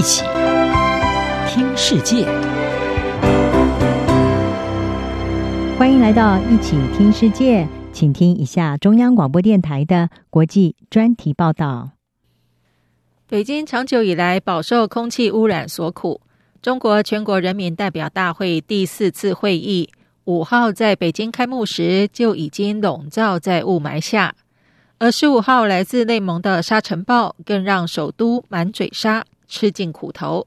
一起听世界，欢迎来到一起听世界，请听一下中央广播电台的国际专题报道。北京长久以来饱受空气污染所苦，中国全国人民代表大会第四次会议五号在北京开幕时就已经笼罩在雾霾下。而十五号来自内蒙的沙尘暴，更让首都满嘴沙，吃尽苦头。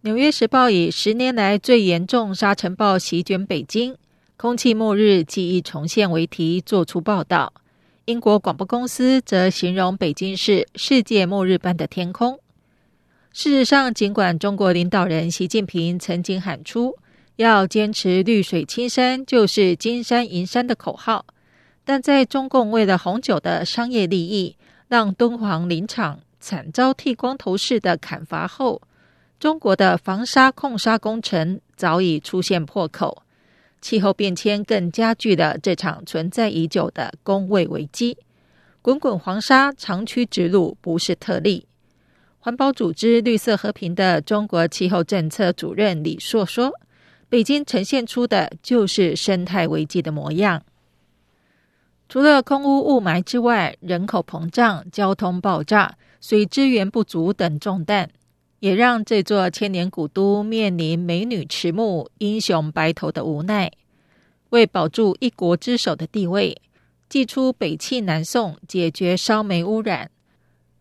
纽约时报以十年来最严重沙尘暴席卷北京，空气末日记忆重现为题作出报道。英国广播公司则形容北京是世界末日般的天空。事实上，尽管中国领导人习近平曾经喊出要坚持绿水青山就是金山银山的口号。但在中共为了红酒的商业利益，让敦煌林场惨遭剃光头式的砍伐后，中国的防沙控沙工程早已出现破口，气候变迁更加剧了这场存在已久的工位危机。滚滚黄沙长驱直入不是特例。环保组织绿色和平的中国气候政策主任李硕说：“北京呈现出的就是生态危机的模样。”除了空污雾霾之外，人口膨胀、交通爆炸、水资源不足等重担，也让这座千年古都面临美女迟暮、英雄白头的无奈。为保住一国之首的地位，祭出北气南送，解决烧煤污染；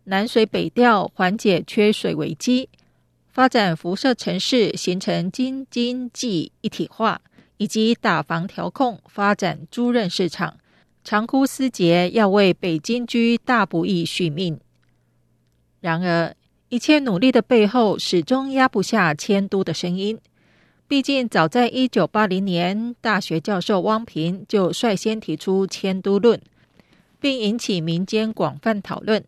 南水北调，缓解缺水危机；发展辐射城市，形成京津冀一体化，以及打房调控，发展租赁市场。长枯思竭，要为北京居大不易续命。然而，一切努力的背后，始终压不下迁都的声音。毕竟，早在一九八零年，大学教授汪平就率先提出迁都论，并引起民间广泛讨论。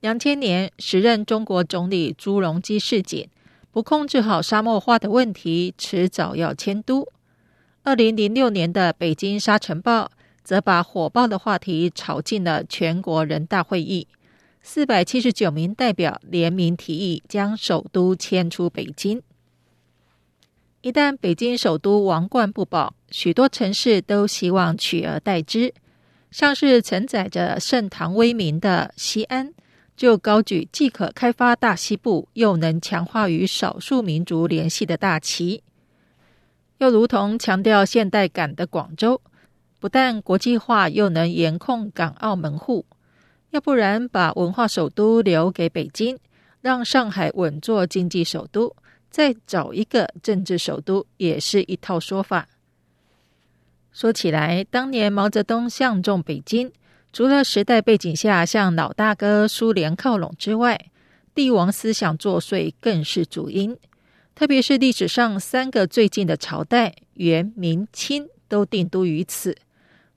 两千年，时任中国总理朱镕基示警，不控制好沙漠化的问题，迟早要迁都。二零零六年的北京沙尘暴。则把火爆的话题炒进了全国人大会议，四百七十九名代表联名提议将首都迁出北京。一旦北京首都王冠不保，许多城市都希望取而代之，像是承载着盛唐威名的西安，就高举既可开发大西部，又能强化与少数民族联系的大旗；又如同强调现代感的广州。不但国际化，又能严控港澳门户，要不然把文化首都留给北京，让上海稳坐经济首都，再找一个政治首都，也是一套说法。说起来，当年毛泽东相中北京，除了时代背景下向老大哥苏联靠拢之外，帝王思想作祟更是主因。特别是历史上三个最近的朝代元、明、清，都定都于此。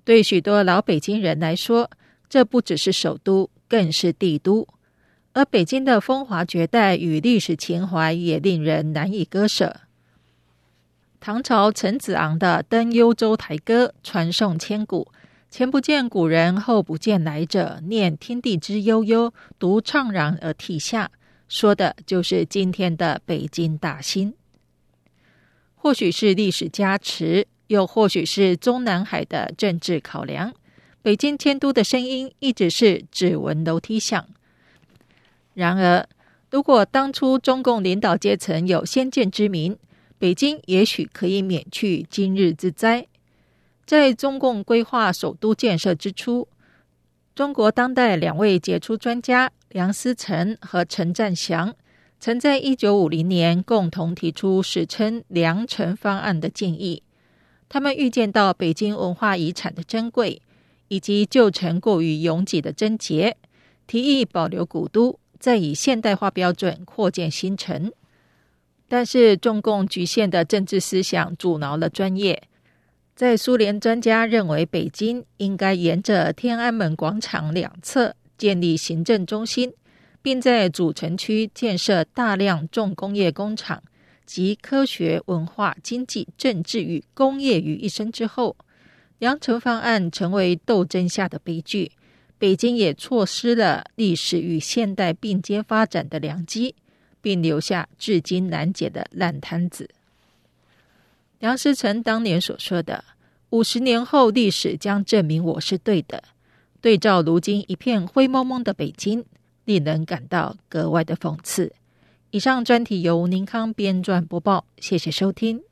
对许多老北京人来说，这不只是首都，更是帝都。而北京的风华绝代与历史情怀也令人难以割舍。唐朝陈子昂的《登幽州台歌》传颂千古，“前不见古人，后不见来者，念天地之悠悠，独怆然而涕下”，说的就是今天的北京大兴。或许是历史加持。又或许是中南海的政治考量，北京迁都的声音一直是只闻楼梯响。然而，如果当初中共领导阶层有先见之明，北京也许可以免去今日之灾。在中共规划首都建设之初，中国当代两位杰出专家梁思成和陈占祥，曾在一九五零年共同提出史称“梁陈方案”的建议。他们预见到北京文化遗产的珍贵，以及旧城过于拥挤的症结，提议保留古都，再以现代化标准扩建新城。但是中共局限的政治思想阻挠了专业。在苏联专家认为，北京应该沿着天安门广场两侧建立行政中心，并在主城区建设大量重工业工厂。集科学、文化、经济、政治与工业于一身之后，羊城方案成为斗争下的悲剧。北京也错失了历史与现代并肩发展的良机，并留下至今难解的烂摊子。梁思成当年所说的“五十年后，历史将证明我是对的”，对照如今一片灰蒙蒙的北京，令人感到格外的讽刺。以上专题由宁康编撰播报，谢谢收听。